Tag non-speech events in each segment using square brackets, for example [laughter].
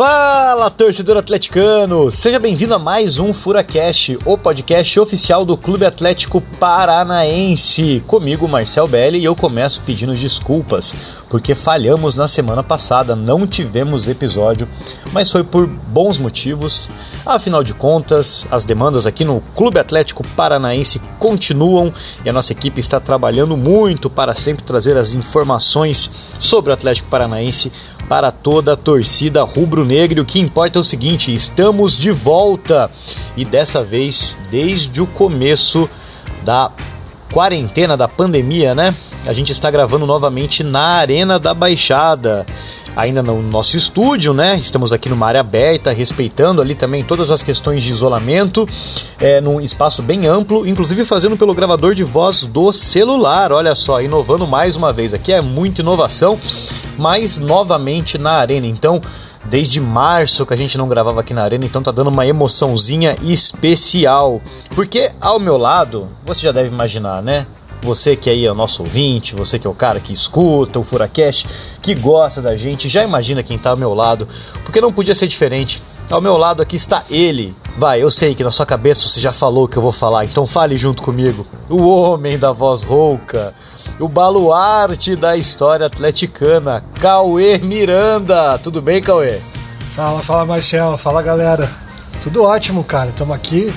Fala, torcedor atleticano! Seja bem-vindo a mais um FuraCast, o podcast oficial do Clube Atlético Paranaense. Comigo, Marcel Belli, e eu começo pedindo desculpas, porque falhamos na semana passada, não tivemos episódio, mas foi por bons motivos. Afinal de contas, as demandas aqui no Clube Atlético Paranaense continuam e a nossa equipe está trabalhando muito para sempre trazer as informações sobre o Atlético Paranaense para toda a torcida rubro-negra. O que importa é o seguinte: estamos de volta e dessa vez desde o começo da quarentena da pandemia, né? A gente está gravando novamente na Arena da Baixada ainda no nosso estúdio, né? Estamos aqui numa área aberta, respeitando ali também todas as questões de isolamento, é, num espaço bem amplo, inclusive fazendo pelo gravador de voz do celular. Olha só, inovando mais uma vez. Aqui é muita inovação, mas novamente na arena. Então, desde março que a gente não gravava aqui na arena, então tá dando uma emoçãozinha especial. Porque ao meu lado, você já deve imaginar, né? Você que aí é o nosso ouvinte, você que é o cara que escuta o Furacast, que gosta da gente, já imagina quem está ao meu lado, porque não podia ser diferente. Ao meu lado aqui está ele. Vai, eu sei que na sua cabeça você já falou o que eu vou falar, então fale junto comigo. O homem da voz rouca, o baluarte da história atleticana, Cauê Miranda. Tudo bem, Cauê? Fala, fala Marcel, fala galera. Tudo ótimo, cara. Estamos aqui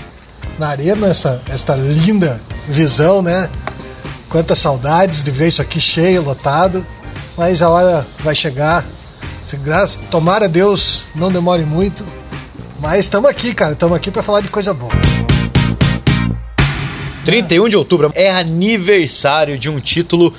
na arena, essa, esta linda visão, né? Quantas saudades de ver isso aqui cheio, lotado. Mas a hora vai chegar. Se graça, tomara Deus não demore muito. Mas estamos aqui, cara. Estamos aqui para falar de coisa boa. 31 de outubro é aniversário de um título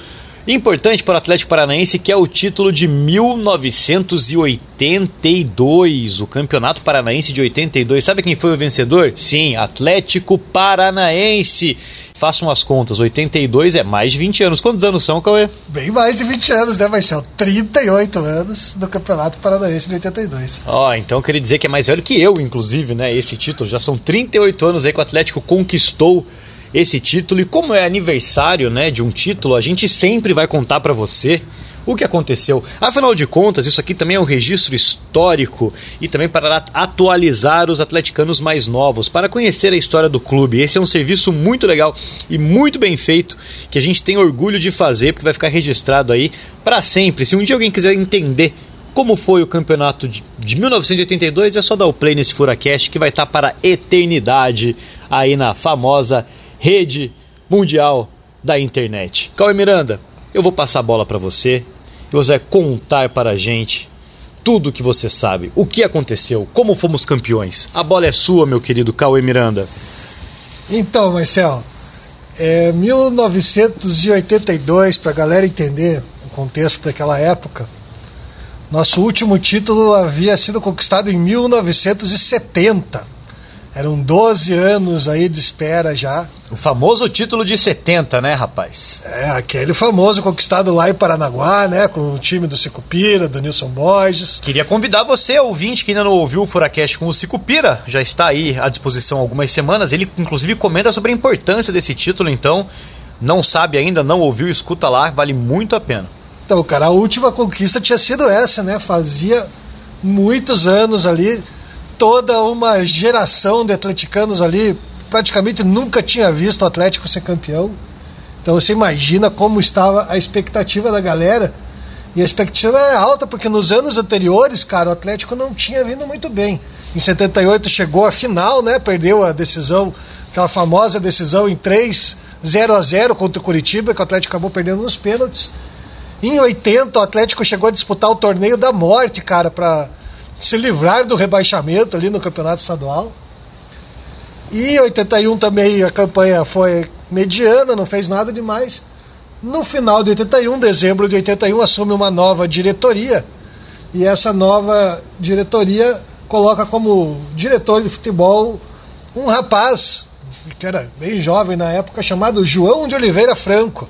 importante para o Atlético Paranaense, que é o título de 1982, o Campeonato Paranaense de 82. Sabe quem foi o vencedor? Sim, Atlético Paranaense. Façam as contas, 82 é mais de 20 anos. Quantos anos são, Cauê? Bem mais de 20 anos, né, Marcelo? 38 anos do Campeonato Paranaense de 82. Ó, oh, então eu queria dizer que é mais velho que eu, inclusive, né, esse título. Já são 38 anos aí que o Atlético conquistou esse título e como é aniversário, né, de um título, a gente sempre vai contar para você o que aconteceu. Afinal de contas, isso aqui também é um registro histórico e também para atualizar os atleticanos mais novos, para conhecer a história do clube. Esse é um serviço muito legal e muito bem feito que a gente tem orgulho de fazer, porque vai ficar registrado aí para sempre. Se um dia alguém quiser entender como foi o campeonato de, de 1982, é só dar o play nesse Furacast que vai estar para eternidade aí na famosa rede mundial da internet. Cauê Miranda, eu vou passar a bola para você e você vai contar para a gente tudo o que você sabe, o que aconteceu, como fomos campeões. A bola é sua, meu querido Cauê Miranda. Então, Marcel, é 1982, para a galera entender o contexto daquela época, nosso último título havia sido conquistado em 1970. Eram 12 anos aí de espera já. O famoso título de 70, né, rapaz? É, aquele famoso conquistado lá em Paranaguá, né, com o time do Sicupira, do Nilson Borges. Queria convidar você, ouvinte, que ainda não ouviu o Furacast com o Sicupira, já está aí à disposição há algumas semanas. Ele, inclusive, comenta sobre a importância desse título, então, não sabe ainda, não ouviu, escuta lá, vale muito a pena. Então, cara, a última conquista tinha sido essa, né? Fazia muitos anos ali toda uma geração de atleticanos ali praticamente nunca tinha visto o Atlético ser campeão. Então você imagina como estava a expectativa da galera. E a expectativa é alta, porque nos anos anteriores, cara, o Atlético não tinha vindo muito bem. Em 78 chegou à final, né? Perdeu a decisão, aquela famosa decisão em 3 0 a 0 contra o Curitiba, que o Atlético acabou perdendo nos pênaltis. Em 80, o Atlético chegou a disputar o torneio da morte, cara, para se livrar do rebaixamento ali no campeonato estadual. E em 81 também a campanha foi mediana, não fez nada demais. No final de 81, dezembro de 81, assume uma nova diretoria. E essa nova diretoria coloca como diretor de futebol um rapaz, que era bem jovem na época, chamado João de Oliveira Franco.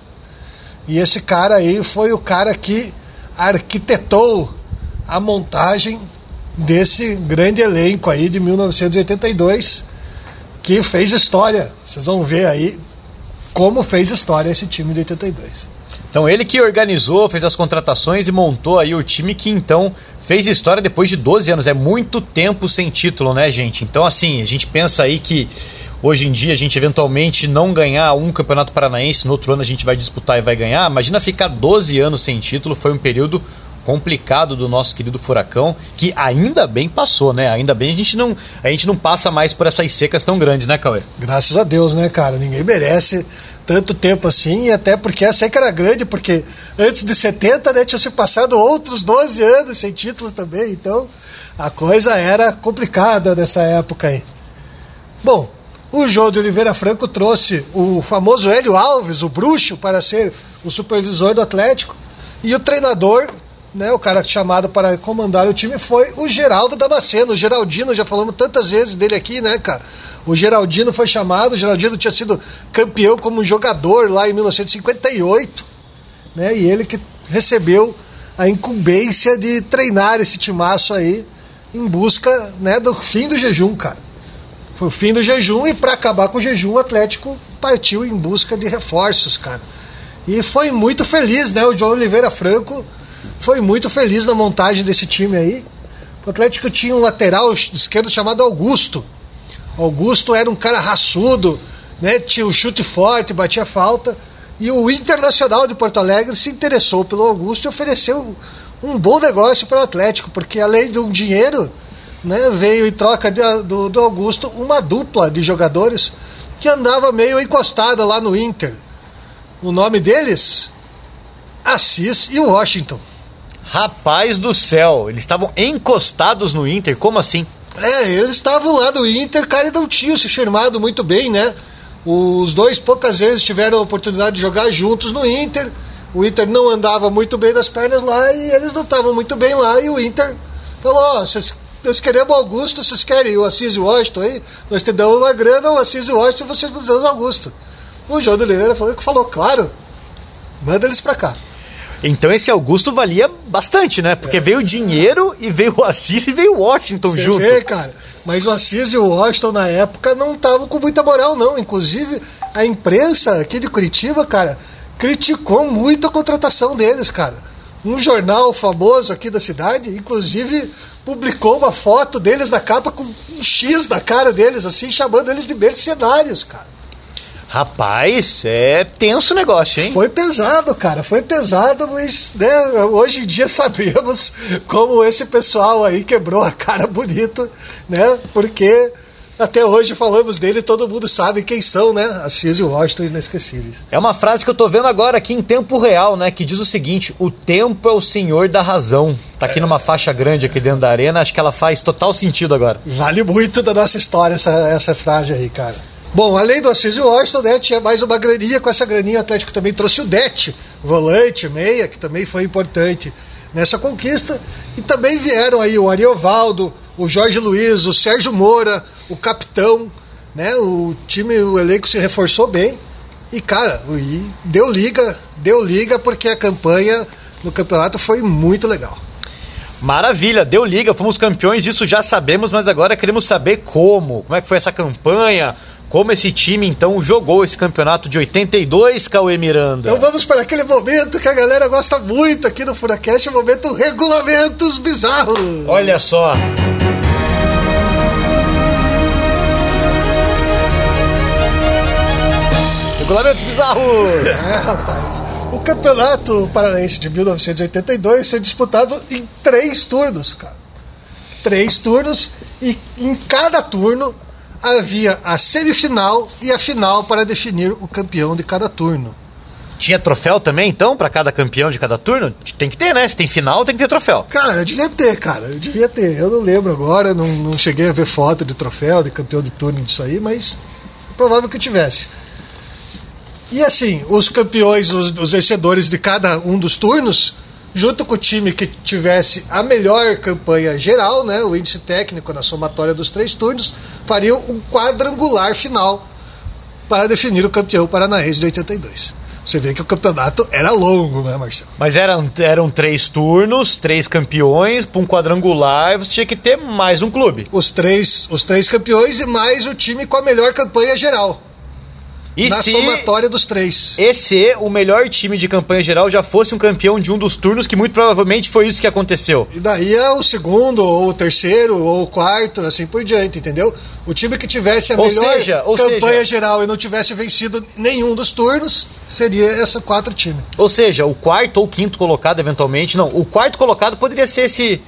E esse cara aí foi o cara que arquitetou a montagem desse grande elenco aí de 1982 que fez história. Vocês vão ver aí como fez história esse time de 82. Então ele que organizou, fez as contratações e montou aí o time que então fez história depois de 12 anos. É muito tempo sem título, né, gente? Então assim, a gente pensa aí que hoje em dia a gente eventualmente não ganhar um campeonato paranaense, no outro ano a gente vai disputar e vai ganhar. Imagina ficar 12 anos sem título, foi um período complicado do nosso querido Furacão, que ainda bem passou, né? Ainda bem a gente não, a gente não passa mais por essas secas tão grandes, né, Cauê? Graças a Deus, né, cara? Ninguém merece tanto tempo assim, e até porque a seca era grande, porque antes de 70, né, tinha se passado outros 12 anos sem títulos também, então a coisa era complicada nessa época aí. Bom, o João de Oliveira Franco trouxe o famoso Hélio Alves, o bruxo, para ser o supervisor do Atlético, e o treinador né, o cara chamado para comandar o time foi o Geraldo Damasceno. O Geraldino, já falamos tantas vezes dele aqui, né, cara? O Geraldino foi chamado, o Geraldino tinha sido campeão como jogador lá em 1958, né? E ele que recebeu a incumbência de treinar esse timaço aí em busca, né, do fim do jejum, cara. Foi o fim do jejum e para acabar com o jejum, o Atlético partiu em busca de reforços, cara. E foi muito feliz, né, o João Oliveira Franco foi muito feliz na montagem desse time aí. O Atlético tinha um lateral esquerdo chamado Augusto. Augusto era um cara raçudo, né? tinha um chute forte, batia falta. E o Internacional de Porto Alegre se interessou pelo Augusto e ofereceu um bom negócio para o Atlético, porque além de um dinheiro, né, veio em troca de, do, do Augusto uma dupla de jogadores que andava meio encostada lá no Inter. O nome deles? Assis e Washington. Rapaz do céu, eles estavam encostados no Inter, como assim? É, eles estavam lá no Inter, cara, e não tinham se firmado muito bem, né? Os dois poucas vezes tiveram a oportunidade de jogar juntos no Inter. O Inter não andava muito bem das pernas lá e eles não estavam muito bem lá. E o Inter falou: Ó, oh, vocês, queremos Augusto, vocês querem o Assis e o Washington aí? Nós te damos uma grana, o Assis e o Washington, vocês nos dão o Augusto. O João de Oliveira falou falou: claro, manda eles pra cá. Então esse Augusto valia bastante, né? Porque é. veio dinheiro e veio o Assis e veio o Washington Você junto. Vê, cara. Mas o Assis e o Washington na época não estavam com muita moral, não. Inclusive, a imprensa aqui de Curitiba, cara, criticou muito a contratação deles, cara. Um jornal famoso aqui da cidade, inclusive, publicou uma foto deles na capa com um X da cara deles, assim, chamando eles de mercenários, cara. Rapaz, é tenso o negócio, hein? Foi pesado, cara, foi pesado, mas né, hoje em dia [laughs] sabemos como esse pessoal aí quebrou a cara bonito, né? Porque até hoje falamos dele todo mundo sabe quem são, né? Assis e Washington inesquecíveis. É uma frase que eu tô vendo agora aqui em tempo real, né? Que diz o seguinte: o tempo é o senhor da razão. Tá aqui é. numa faixa grande aqui dentro da arena, acho que ela faz total sentido agora. Vale muito da nossa história essa, essa frase aí, cara. Bom, além do Assis e Washington, né, tinha mais uma graninha. Com essa graninha, o Atlético também trouxe o Det, volante, meia, que também foi importante nessa conquista. E também vieram aí o Ariovaldo, o Jorge Luiz, o Sérgio Moura, o capitão. Né, o time, o elenco se reforçou bem. E, cara, e deu liga, deu liga porque a campanha no campeonato foi muito legal. Maravilha, deu liga, fomos campeões, isso já sabemos, mas agora queremos saber como. Como é que foi essa campanha? Como esse time então jogou esse campeonato de 82, Cauê Miranda? Então vamos para aquele momento que a galera gosta muito aqui no Furacast, o momento regulamentos bizarros. Olha só. Regulamentos bizarros! É, rapaz. O campeonato paranaense de 1982 foi disputado em três turnos, cara. Três turnos e em cada turno havia a semifinal e a final para definir o campeão de cada turno. Tinha troféu também, então, para cada campeão de cada turno? Tem que ter, né? Se tem final, tem que ter troféu. Cara, eu devia ter, cara. Eu devia ter. Eu não lembro agora, não, não cheguei a ver foto de troféu, de campeão de turno disso aí, mas provável que tivesse. E assim, os campeões, os, os vencedores de cada um dos turnos junto com o time que tivesse a melhor campanha geral, né, o índice técnico na somatória dos três turnos, fariam um quadrangular final para definir o campeão paranaense de 82. Você vê que o campeonato era longo, né, Marcelo? Mas eram, eram três turnos, três campeões, para um quadrangular você tinha que ter mais um clube. Os três, os três campeões e mais o time com a melhor campanha geral. E na se- somatória dos três. E se o melhor time de campanha geral já fosse um campeão de um dos turnos, que muito provavelmente foi isso que aconteceu. E daí é o segundo, ou o terceiro, ou o quarto, assim por diante, entendeu? O time que tivesse a Ou melhor seja, campanha seja- geral e não tivesse vencido nenhum dos turnos, seria esses quatro times. Ou seja, o quarto ou quinto colocado, eventualmente. Não, o quarto colocado poderia ser esse.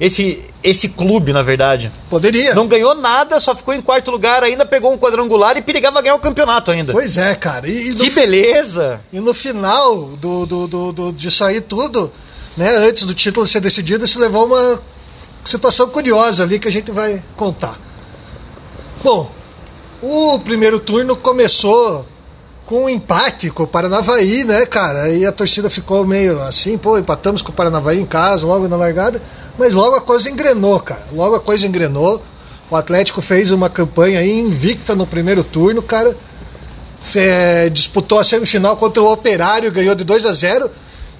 Esse, esse clube, na verdade. Poderia. Não ganhou nada, só ficou em quarto lugar, ainda pegou um quadrangular e perigava ganhar o campeonato ainda. Pois é, cara. E, e Que beleza! e no final do, do, do, do, disso aí tudo, né, antes do título ser decidido, se levou uma situação curiosa ali que a gente vai contar. Bom, o primeiro turno começou com um empate com o Paranavaí, né, cara? E a torcida ficou meio assim, pô, empatamos com o Paranavaí em casa, logo na largada, mas logo a coisa engrenou, cara. Logo a coisa engrenou. O Atlético fez uma campanha invicta no primeiro turno, cara. Fe- disputou a semifinal contra o Operário, ganhou de 2 a 0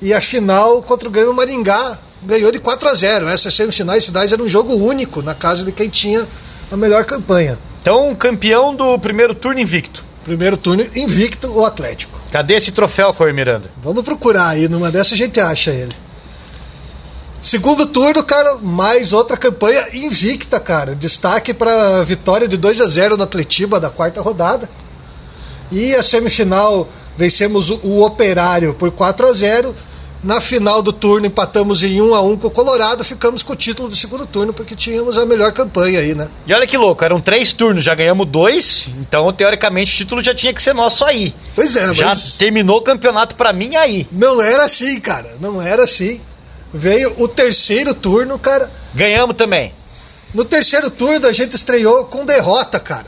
e a final contra o Grêmio Maringá ganhou de 4 a 0. Essas semifinais cidades era um jogo único na casa de quem tinha a melhor campanha. Então, campeão do primeiro turno invicto. Primeiro turno invicto o Atlético. Cadê esse troféu, Cor Miranda? Vamos procurar aí, numa dessas a gente acha ele. Segundo turno, cara, mais outra campanha invicta, cara. Destaque para vitória de 2 a 0 no Atletiba da quarta rodada. E a semifinal vencemos o, o Operário por 4 a 0. Na final do turno empatamos em 1 a 1 com o Colorado, ficamos com o título do segundo turno porque tínhamos a melhor campanha aí, né? E olha que louco, eram três turnos, já ganhamos dois, então teoricamente o título já tinha que ser nosso aí. Pois é, Já mas terminou o campeonato pra mim aí. não era assim, cara. Não era assim. Veio o terceiro turno, cara. Ganhamos também. No terceiro turno a gente estreou com derrota, cara.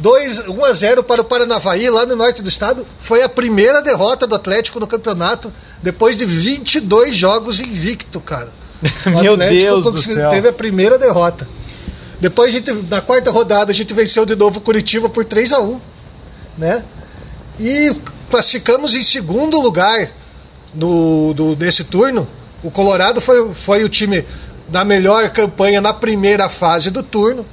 2, 1 a 0 para o Paranavaí, lá no norte do estado. Foi a primeira derrota do Atlético no campeonato, depois de 22 jogos invicto, cara. [laughs] O Meu Atlético Deus do consegui- céu. teve a primeira derrota. Depois, a gente, na quarta rodada, a gente venceu de novo o Curitiba por 3 a 1 né? E classificamos em segundo lugar no, do, nesse turno. O Colorado foi, foi o time da melhor campanha na primeira fase do turno.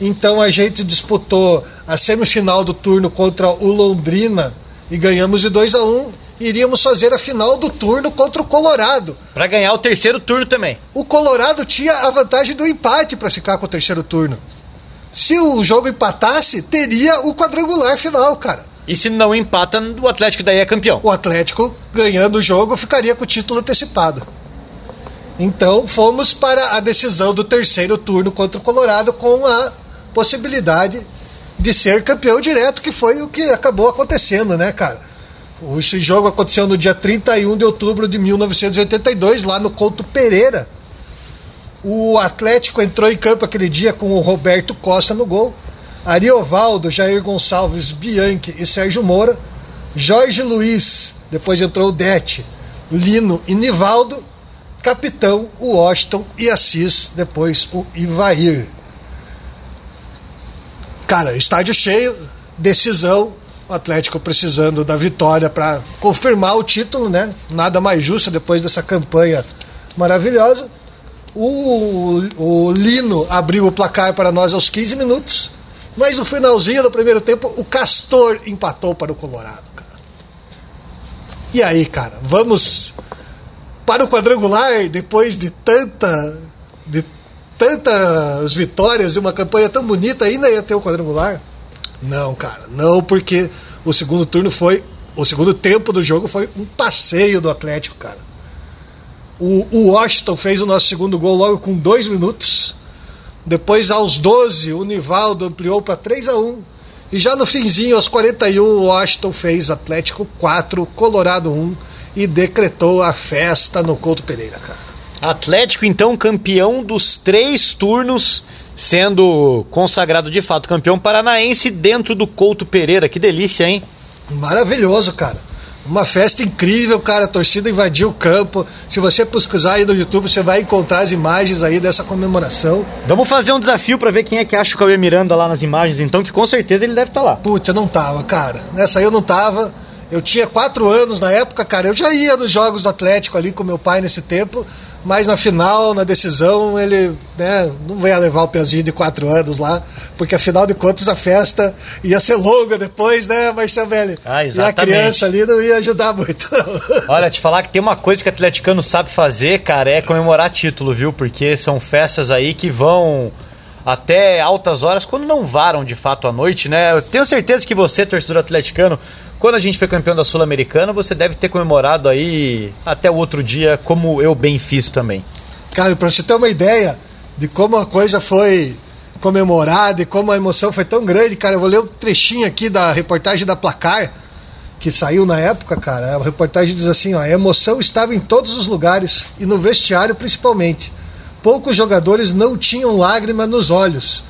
Então a gente disputou a semifinal do turno contra o Londrina e ganhamos de 2 a 1 Iríamos fazer a final do turno contra o Colorado. Pra ganhar o terceiro turno também. O Colorado tinha a vantagem do empate para ficar com o terceiro turno. Se o jogo empatasse, teria o quadrangular final, cara. E se não empata, o Atlético daí é campeão. o Atlético, ganhando o jogo, ficaria com o título antecipado. Então fomos para a decisão do terceiro turno contra o Colorado com a possibilidade de ser campeão direto, que foi o que acabou acontecendo, né, cara? Esse jogo aconteceu no dia 31 de outubro de 1982, lá no Couto Pereira. O Atlético entrou em campo aquele dia com o Roberto Costa no gol, Ariovaldo, Jair Gonçalves, Bianchi e Sérgio Moura, Jorge Luiz, depois entrou o Dete, Lino e Nivaldo, capitão o Washington e Assis, depois o Ivair. Cara, estádio cheio, decisão, o Atlético precisando da vitória para confirmar o título, né? Nada mais justo depois dessa campanha maravilhosa. O, o Lino abriu o placar para nós aos 15 minutos, mas no finalzinho do primeiro tempo o Castor empatou para o Colorado, cara. E aí, cara, vamos para o quadrangular depois de tanta de tantas vitórias e uma campanha tão bonita ainda ia ter o quadrangular? Não, cara, não porque o segundo turno foi o segundo tempo do jogo foi um passeio do Atlético, cara. O, o Washington fez o nosso segundo gol logo com dois minutos. Depois, aos 12, o Nivaldo ampliou para 3 a 1 E já no finzinho, aos 41, o Washington fez Atlético 4, Colorado 1 e decretou a festa no Couto Pereira, cara. Atlético, então, campeão dos três turnos, sendo consagrado de fato campeão paranaense dentro do Couto Pereira. Que delícia, hein? Maravilhoso, cara. Uma festa incrível, cara. A torcida invadiu o campo. Se você pesquisar aí no YouTube, você vai encontrar as imagens aí dessa comemoração. Vamos fazer um desafio pra ver quem é que acha o Cauê Miranda lá nas imagens, então, que com certeza ele deve estar lá. Putz, eu não tava, cara. Nessa aí eu não tava. Eu tinha quatro anos na época, cara. Eu já ia nos jogos do Atlético ali com meu pai nesse tempo. Mas na final, na decisão, ele né, não ia levar o pezinho de quatro anos lá, porque afinal de contas a festa ia ser longa depois, né, Marcelo Velho? Ah, e a exatamente. criança ali não ia ajudar muito. [laughs] Olha, te falar que tem uma coisa que o atleticano sabe fazer, cara, é comemorar título, viu? Porque são festas aí que vão até altas horas, quando não varam de fato à noite, né? Eu tenho certeza que você, torcedor atleticano, quando a gente foi campeão da Sul-Americana, você deve ter comemorado aí até o outro dia, como eu bem fiz também. Cara, pra você ter uma ideia de como a coisa foi comemorada e como a emoção foi tão grande, cara, eu vou ler um trechinho aqui da reportagem da Placar, que saiu na época, cara. A reportagem diz assim, ó, a emoção estava em todos os lugares e no vestiário principalmente. Poucos jogadores não tinham lágrima nos olhos.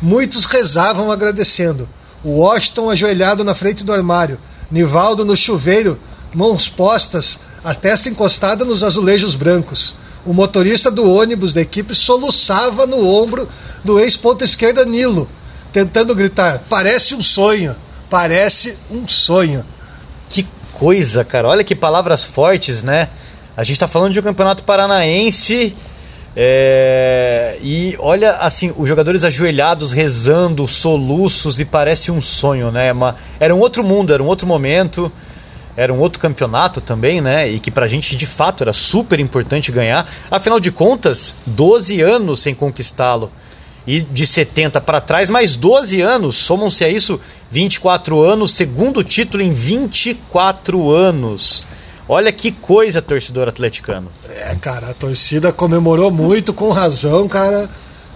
Muitos rezavam agradecendo. O Washington ajoelhado na frente do armário, Nivaldo no chuveiro, mãos postas, a testa encostada nos azulejos brancos. O motorista do ônibus da equipe soluçava no ombro do ex-ponta esquerda Nilo, tentando gritar: parece um sonho, parece um sonho. Que coisa, cara. Olha que palavras fortes, né? A gente tá falando de um campeonato paranaense. É, e olha assim, os jogadores ajoelhados, rezando, soluços, e parece um sonho, né? Uma, era um outro mundo, era um outro momento, era um outro campeonato também, né? E que pra gente de fato era super importante ganhar. Afinal de contas, 12 anos sem conquistá-lo. E de 70 para trás, mais 12 anos, somam-se a isso 24 anos, segundo título em 24 anos. Olha que coisa, torcedor atleticano. É, cara, a torcida comemorou muito, com razão, cara.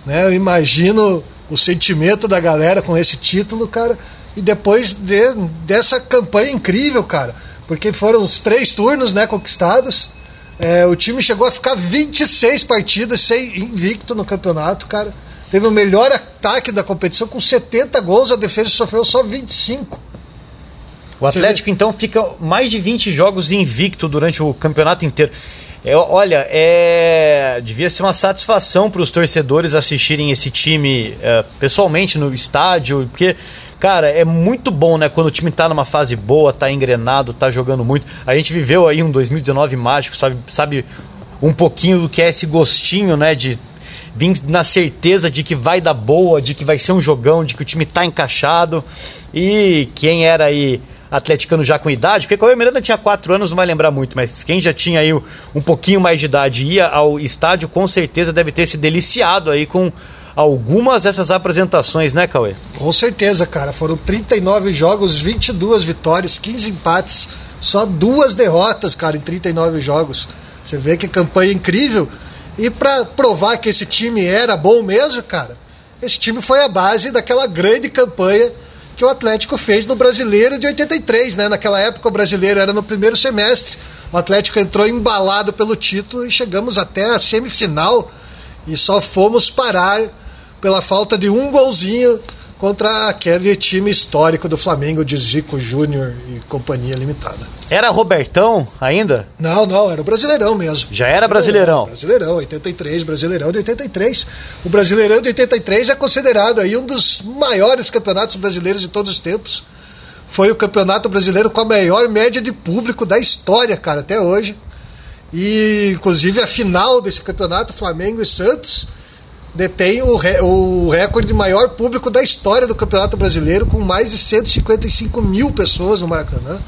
Né? Eu imagino o sentimento da galera com esse título, cara. E depois de, dessa campanha incrível, cara. Porque foram os três turnos né, conquistados. É, o time chegou a ficar 26 partidas sem invicto no campeonato, cara. Teve o melhor ataque da competição com 70 gols, a defesa sofreu só 25. O Atlético, então, fica mais de 20 jogos invicto durante o campeonato inteiro. É, olha, é, devia ser uma satisfação para os torcedores assistirem esse time é, pessoalmente no estádio, porque, cara, é muito bom, né? Quando o time tá numa fase boa, tá engrenado, tá jogando muito. A gente viveu aí um 2019 mágico, sabe, sabe um pouquinho do que é esse gostinho, né? De vir na certeza de que vai dar boa, de que vai ser um jogão, de que o time tá encaixado. E quem era aí atleticano já com idade, porque Cauê Miranda tinha 4 anos, não vai lembrar muito, mas quem já tinha aí um pouquinho mais de idade ia ao estádio, com certeza deve ter se deliciado aí com algumas dessas apresentações, né, Cauê? Com certeza, cara. Foram 39 jogos, 22 vitórias, 15 empates, só duas derrotas, cara, em 39 jogos. Você vê que campanha incrível. E para provar que esse time era bom mesmo, cara, esse time foi a base daquela grande campanha que o Atlético fez no Brasileiro de 83, né? Naquela época o Brasileiro era no primeiro semestre. O Atlético entrou embalado pelo título e chegamos até a semifinal e só fomos parar pela falta de um golzinho contra aquele time histórico do Flamengo de Zico Júnior e companhia limitada. Era Robertão ainda? Não, não, era o Brasileirão mesmo. Já era Brasileirão? Brasileirão, 83, Brasileirão de 83. O Brasileirão de 83 é considerado aí um dos maiores campeonatos brasileiros de todos os tempos. Foi o campeonato brasileiro com a maior média de público da história, cara, até hoje. E, inclusive, a final desse campeonato, Flamengo e Santos, detém o, re, o recorde de maior público da história do Campeonato Brasileiro, com mais de 155 mil pessoas no Maracanã.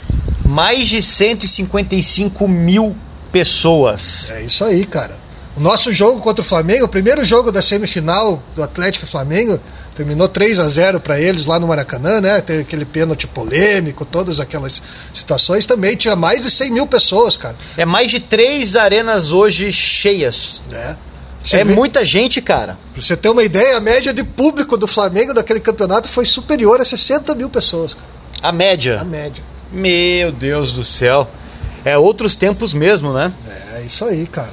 Mais de 155 mil pessoas. É isso aí, cara. O nosso jogo contra o Flamengo, o primeiro jogo da semifinal do Atlético Flamengo, terminou 3 a 0 para eles lá no Maracanã, né? Teve aquele pênalti polêmico, todas aquelas situações. Também tinha mais de 100 mil pessoas, cara. É mais de três arenas hoje cheias. É. Você é vê... muita gente, cara. Pra você ter uma ideia, a média de público do Flamengo daquele campeonato foi superior a 60 mil pessoas. Cara. A média? A média. Meu Deus do céu. É outros tempos mesmo, né? É, isso aí, cara.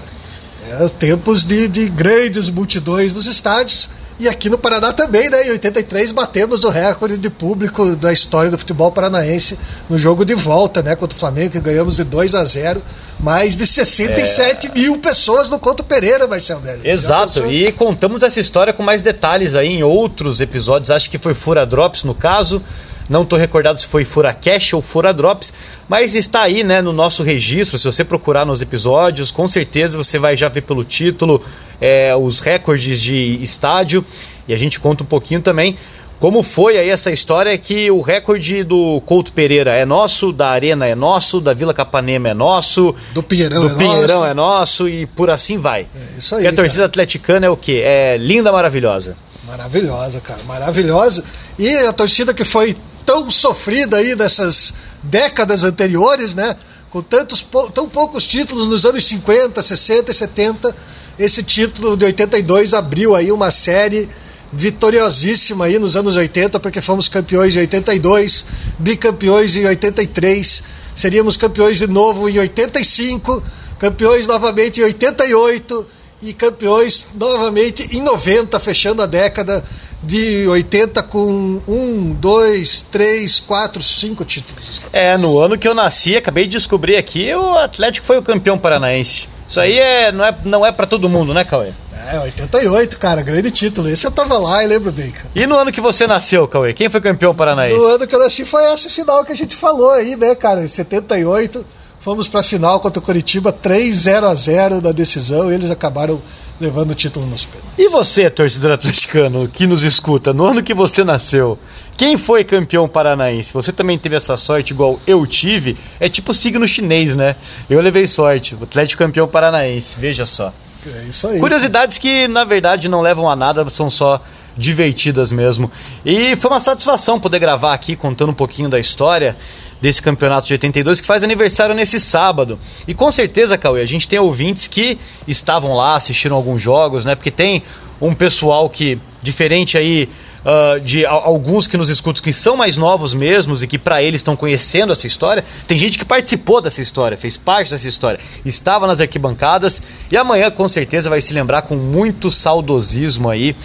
É tempos de, de grandes multidões nos estádios. E aqui no Paraná também, né? Em 83 batemos o recorde de público da história do futebol paranaense no jogo de volta, né? Contra o Flamengo, que ganhamos de 2 a 0 Mais de 67 é... mil pessoas no Couto Pereira, Marcelo Belli. Exato, e contamos essa história com mais detalhes aí em outros episódios. Acho que foi Fura Drops no caso. Não estou recordado se foi Fura Cash ou Fura Drops, mas está aí né, no nosso registro. Se você procurar nos episódios, com certeza você vai já ver pelo título é, os recordes de estádio e a gente conta um pouquinho também como foi aí essa história que o recorde do Couto Pereira é nosso, da Arena é nosso, da Vila Capanema é nosso, do Pinheirão, do é, Pinheirão nosso. é nosso e por assim vai. É isso aí. E a torcida cara. atleticana é o quê? É linda, maravilhosa. Maravilhosa, cara, maravilhosa. E a torcida que foi tão sofrida aí nessas décadas anteriores, né? Com tantos, tão poucos títulos nos anos 50, 60 e 70, esse título de 82 abriu aí uma série vitoriosíssima aí nos anos 80, porque fomos campeões em 82, bicampeões em 83, seríamos campeões de novo em 85, campeões novamente em 88 e campeões novamente em 90, fechando a década de 80 com um, dois, três, quatro, cinco títulos. É, no ano que eu nasci, acabei de descobrir aqui, o Atlético foi o campeão paranaense. Isso aí é, não é, não é para todo mundo, né, Cauê? É, 88, cara, grande título. Esse eu tava lá e lembro bem, cara. E no ano que você nasceu, Cauê, quem foi campeão paranaense? No ano que eu nasci foi essa final que a gente falou aí, né, cara? Em 78, fomos pra final contra o Curitiba, 3-0 a 0 da decisão, e eles acabaram levando o título nos pênaltis. E você, torcedor atleticano, que nos escuta, no ano que você nasceu, quem foi campeão paranaense? Você também teve essa sorte igual eu tive? É tipo signo chinês, né? Eu levei sorte, o Atlético campeão paranaense, veja só. É isso aí. Curiosidades que, na verdade, não levam a nada, são só divertidas mesmo. E foi uma satisfação poder gravar aqui contando um pouquinho da história desse campeonato de 82 que faz aniversário nesse sábado. E com certeza, Cauê, a gente tem ouvintes que estavam lá, assistiram alguns jogos, né? Porque tem um pessoal que, diferente aí uh, de alguns que nos escutam que são mais novos mesmos e que para eles estão conhecendo essa história. Tem gente que participou dessa história, fez parte dessa história, estava nas arquibancadas e amanhã com certeza vai se lembrar com muito saudosismo aí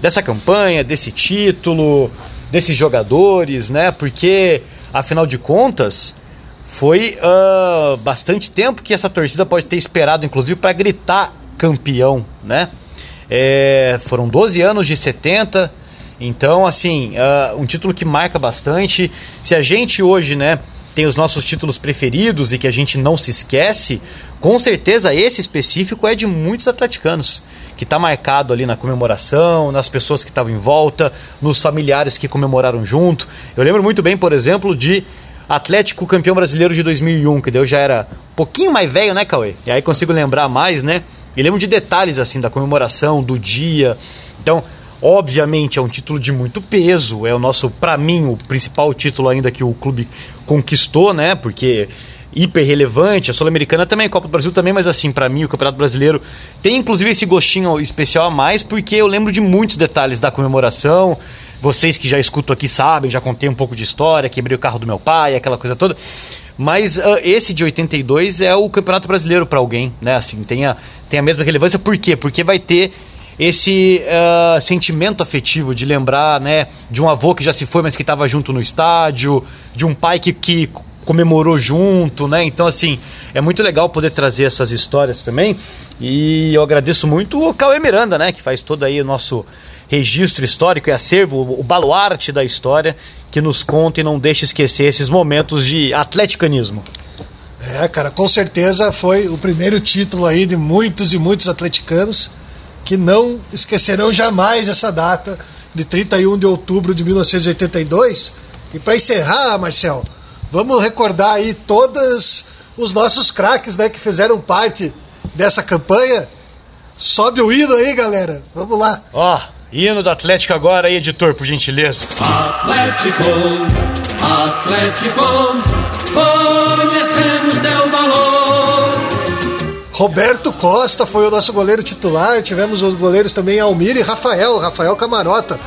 dessa campanha, desse título, desses jogadores, né? Porque afinal de contas foi uh, bastante tempo que essa torcida pode ter esperado, inclusive, para gritar campeão, né? É, foram 12 anos de 70, então, assim, uh, um título que marca bastante. Se a gente hoje, né, tem os nossos títulos preferidos e que a gente não se esquece, com certeza esse específico é de muitos atleticanos, que está marcado ali na comemoração, nas pessoas que estavam em volta, nos familiares que comemoraram junto. Eu lembro muito bem, por exemplo, de Atlético campeão brasileiro de 2001, que eu já era um pouquinho mais velho, né, Cauê? E aí consigo lembrar mais, né? E lembro de detalhes assim da comemoração, do dia. Então, Obviamente é um título de muito peso, é o nosso, para mim, o principal título ainda que o clube conquistou, né? Porque hiper relevante, a Sul-Americana também, a Copa do Brasil também, mas assim, para mim o Campeonato Brasileiro tem inclusive esse gostinho especial a mais, porque eu lembro de muitos detalhes da comemoração. Vocês que já escutam aqui sabem, já contei um pouco de história, quebrei o carro do meu pai, aquela coisa toda. Mas uh, esse de 82 é o Campeonato Brasileiro para alguém, né? Assim, tem a, tem a mesma relevância. Por quê? Porque vai ter esse uh, sentimento afetivo de lembrar, né, de um avô que já se foi, mas que estava junto no estádio, de um pai que, que comemorou junto, né? Então, assim, é muito legal poder trazer essas histórias também. E eu agradeço muito o Cauê Miranda, né? Que faz todo aí o nosso registro histórico e acervo, o baluarte da história, que nos conta e não deixa esquecer esses momentos de atleticanismo. É, cara, com certeza foi o primeiro título aí de muitos e muitos atleticanos que não esquecerão jamais essa data de 31 de outubro de 1982. E para encerrar, Marcel, vamos recordar aí todos os nossos craques né, que fizeram parte dessa campanha. Sobe o hino aí, galera. Vamos lá. Ó, oh, hino do Atlético agora aí, editor, por gentileza. Atlético, Atlético, conhecemos teu valor. Roberto Costa foi o nosso goleiro titular. Tivemos os goleiros também Almir e Rafael, Rafael Camarota.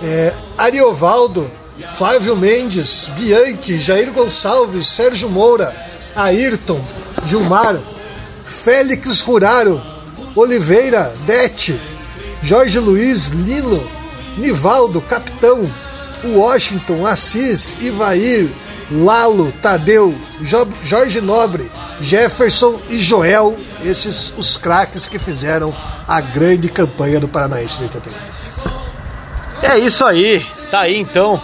É, Ariovaldo, Flávio Mendes, Bianchi, Jair Gonçalves, Sérgio Moura, Ayrton, Gilmar, Félix Ruraro, Oliveira, Dete, Jorge Luiz, Lino, Nivaldo, Capitão, Washington, Assis, Ivair, Lalo, Tadeu, jo Jorge Nobre, Jefferson e Joel, esses os craques que fizeram a grande campanha do Paranaense de 82. É isso aí, tá aí então.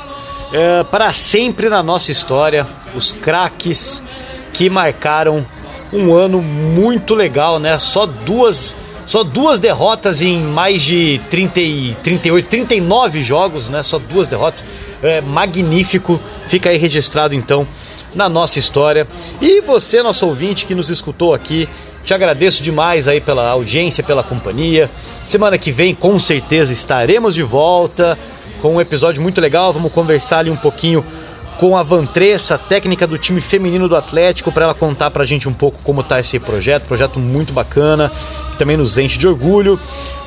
é, para sempre na nossa história, os craques que marcaram um ano muito legal, né? Só duas, só duas derrotas em mais de 30 e 38, 39 jogos, né? Só duas derrotas. É magnífico. Fica aí registrado então na nossa história. E você, nosso ouvinte que nos escutou aqui, te agradeço demais aí pela audiência, pela companhia. Semana que vem, com certeza, estaremos de volta com um episódio muito legal. Vamos conversar ali um pouquinho com a Vantressa, técnica do time feminino do Atlético, para ela contar pra gente um pouco como tá esse projeto, projeto muito bacana, que também nos enche de orgulho.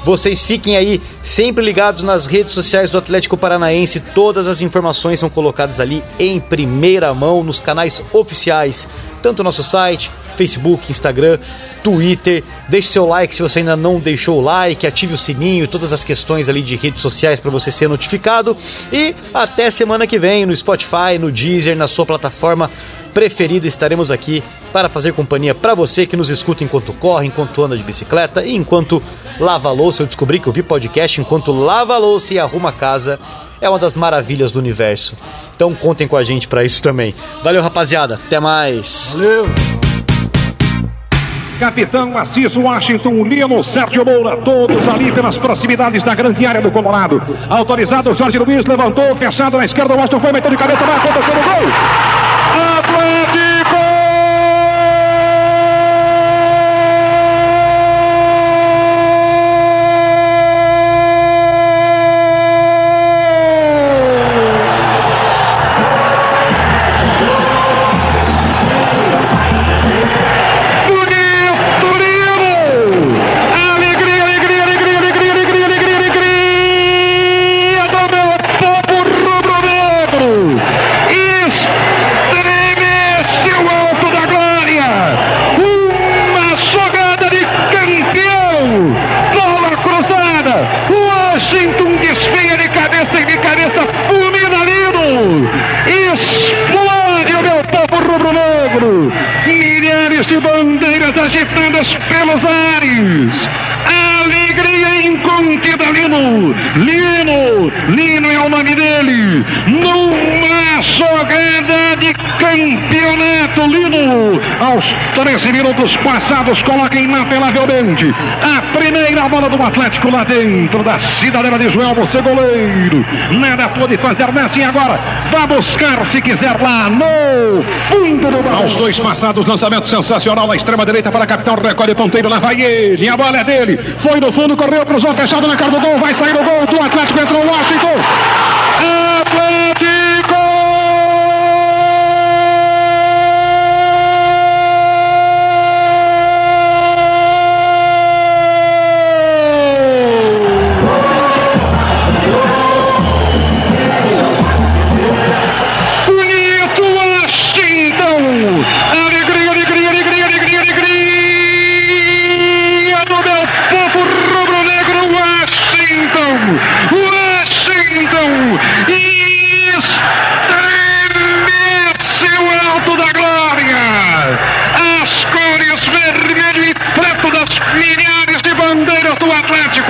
Vocês fiquem aí sempre ligados nas redes sociais do Atlético Paranaense, todas as informações são colocadas ali em primeira mão nos canais oficiais, tanto no nosso site, Facebook, Instagram, Twitter. Deixe seu like se você ainda não deixou o like, ative o sininho, todas as questões ali de redes sociais para você ser notificado. E até semana que vem no Spotify, no Deezer, na sua plataforma preferida. Estaremos aqui para fazer companhia para você que nos escuta enquanto corre, enquanto anda de bicicleta e enquanto lava louça. Eu descobri que ouvir podcast enquanto lava louça e arruma casa é uma das maravilhas do universo. Então contem com a gente para isso também. Valeu, rapaziada. Até mais. Valeu! Capitão Assis Washington, Lino, Sérgio Moura, todos ali pelas proximidades da grande área do Colorado. Autorizado, Jorge Luiz levantou, fechado na esquerda, Washington foi, meteu de cabeça, vai acontecer o gol! Passados, coloca inapelavelmente a primeira bola do Atlético lá dentro da cidadela de Joel, você goleiro! Nada pode fazer nessa e agora vai buscar se quiser lá no fundo do baú. Aos dois passados, lançamento sensacional na extrema direita para capitão, recolhe ponteiro, lá vai ele, a bola é dele, foi no fundo, correu, cruzou, fechado na cara do gol, vai sair o gol do Atlético, entrou o Washington. Atlético!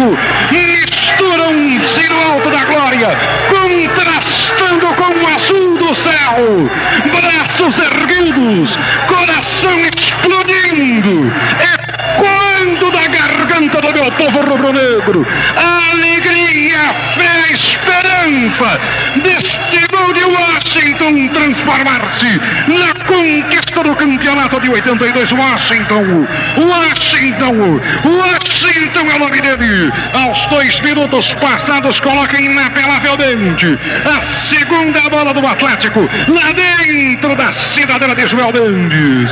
Atlético misturam-se no alto da glória, contrastando com o azul do céu. Braços erguidos, coração explodindo, ecoando da garganta do meu povo rubro-negro. Alegria, fé, esperança deste gol de Washington transformar-se na conquista do campeonato de 82. Washington, Washington, Washington é o nome dele. Aos dois minutos passados, coloca inapelavelmente a segunda bola do Atlético lá dentro da cidadela de Joel Mendes.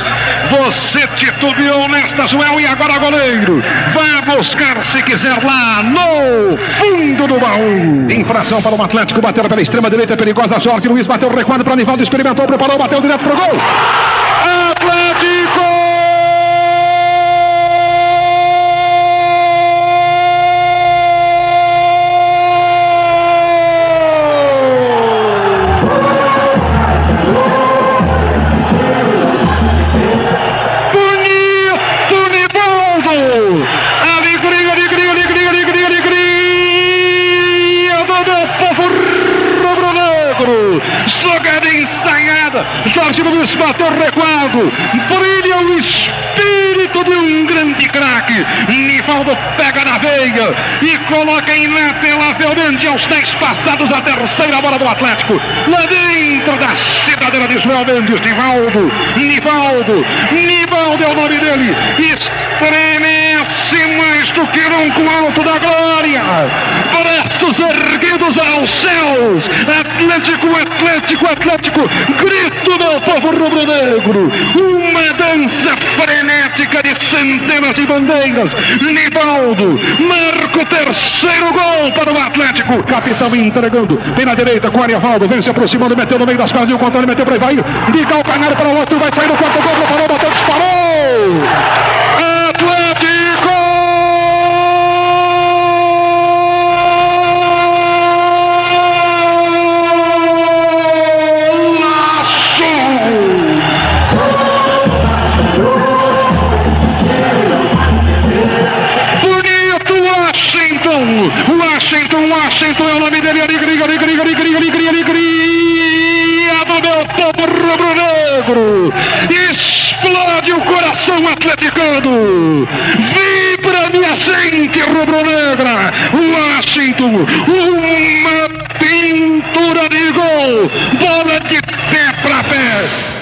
Você titubeou nesta, Joel, e agora goleiro. Vá buscar se quiser lá no fundo do baú. Infração para o Atlético, bateu pela extrema direita, perigosa. Jorge Luiz bateu recuado para Nivaldo, experimentou, preparou, bateu direto pro gol. Coloca inapelavelmente aos 10 passados a terceira bola do Atlético, lá dentro da cidadela de Ismael Mendes, Nivaldo, Nivaldo, Nivaldo é o nome dele, estremece mais do que nunca alto da glória, braços erguidos aos céus, Atlético, Atlético, Atlético, grito meu povo rubro-negro, uma dança frenética de centenas de bandeiras, Nivaldo marca o terceiro gol para o Atlético, capitão entregando, vem na direita com o Ariavaldo, vem se aproximando, meteu no meio das costas, e o controle meteu para vai, de calcanhar para o outro, vai sair no quarto gol, parou, bateu, disparou! Negro. Explode o coração atleticano. Vibra minha frente rubro-negra. Washington, uma pintura de gol. Bola de pé para pé.